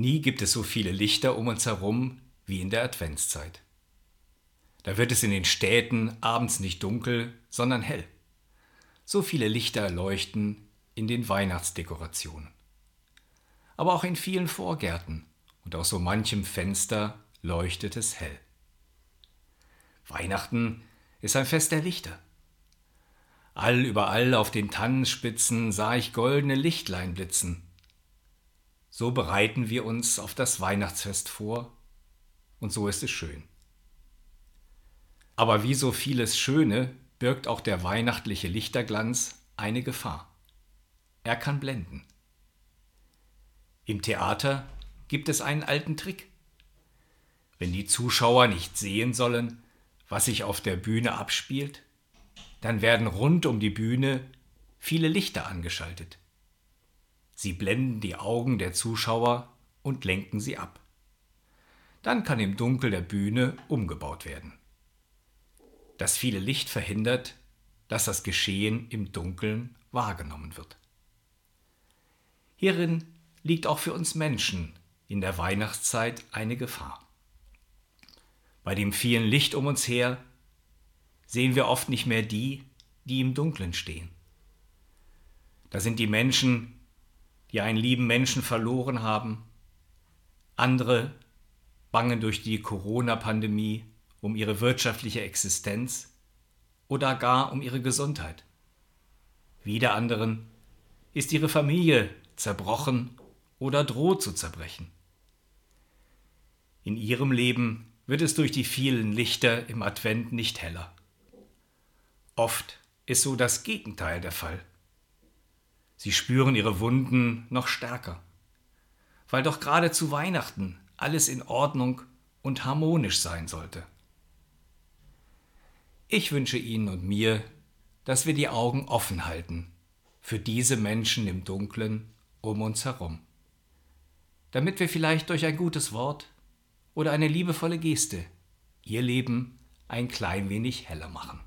Nie gibt es so viele Lichter um uns herum wie in der Adventszeit. Da wird es in den Städten abends nicht dunkel, sondern hell. So viele Lichter leuchten in den Weihnachtsdekorationen. Aber auch in vielen Vorgärten und aus so manchem Fenster leuchtet es hell. Weihnachten ist ein Fest der Lichter. All überall auf den Tannenspitzen sah ich goldene Lichtlein blitzen. So bereiten wir uns auf das Weihnachtsfest vor, und so ist es schön. Aber wie so vieles Schöne birgt auch der weihnachtliche Lichterglanz eine Gefahr. Er kann blenden. Im Theater gibt es einen alten Trick. Wenn die Zuschauer nicht sehen sollen, was sich auf der Bühne abspielt, dann werden rund um die Bühne viele Lichter angeschaltet. Sie blenden die Augen der Zuschauer und lenken sie ab. Dann kann im Dunkel der Bühne umgebaut werden. Das viele Licht verhindert, dass das Geschehen im Dunkeln wahrgenommen wird. Hierin liegt auch für uns Menschen in der Weihnachtszeit eine Gefahr. Bei dem vielen Licht um uns her sehen wir oft nicht mehr die, die im Dunkeln stehen. Da sind die Menschen, die einen lieben Menschen verloren haben, andere bangen durch die Corona-Pandemie um ihre wirtschaftliche Existenz oder gar um ihre Gesundheit. Wieder anderen ist ihre Familie zerbrochen oder droht zu zerbrechen. In ihrem Leben wird es durch die vielen Lichter im Advent nicht heller. Oft ist so das Gegenteil der Fall. Sie spüren ihre Wunden noch stärker, weil doch gerade zu Weihnachten alles in Ordnung und harmonisch sein sollte. Ich wünsche Ihnen und mir, dass wir die Augen offen halten für diese Menschen im Dunklen um uns herum, damit wir vielleicht durch ein gutes Wort oder eine liebevolle Geste ihr Leben ein klein wenig heller machen.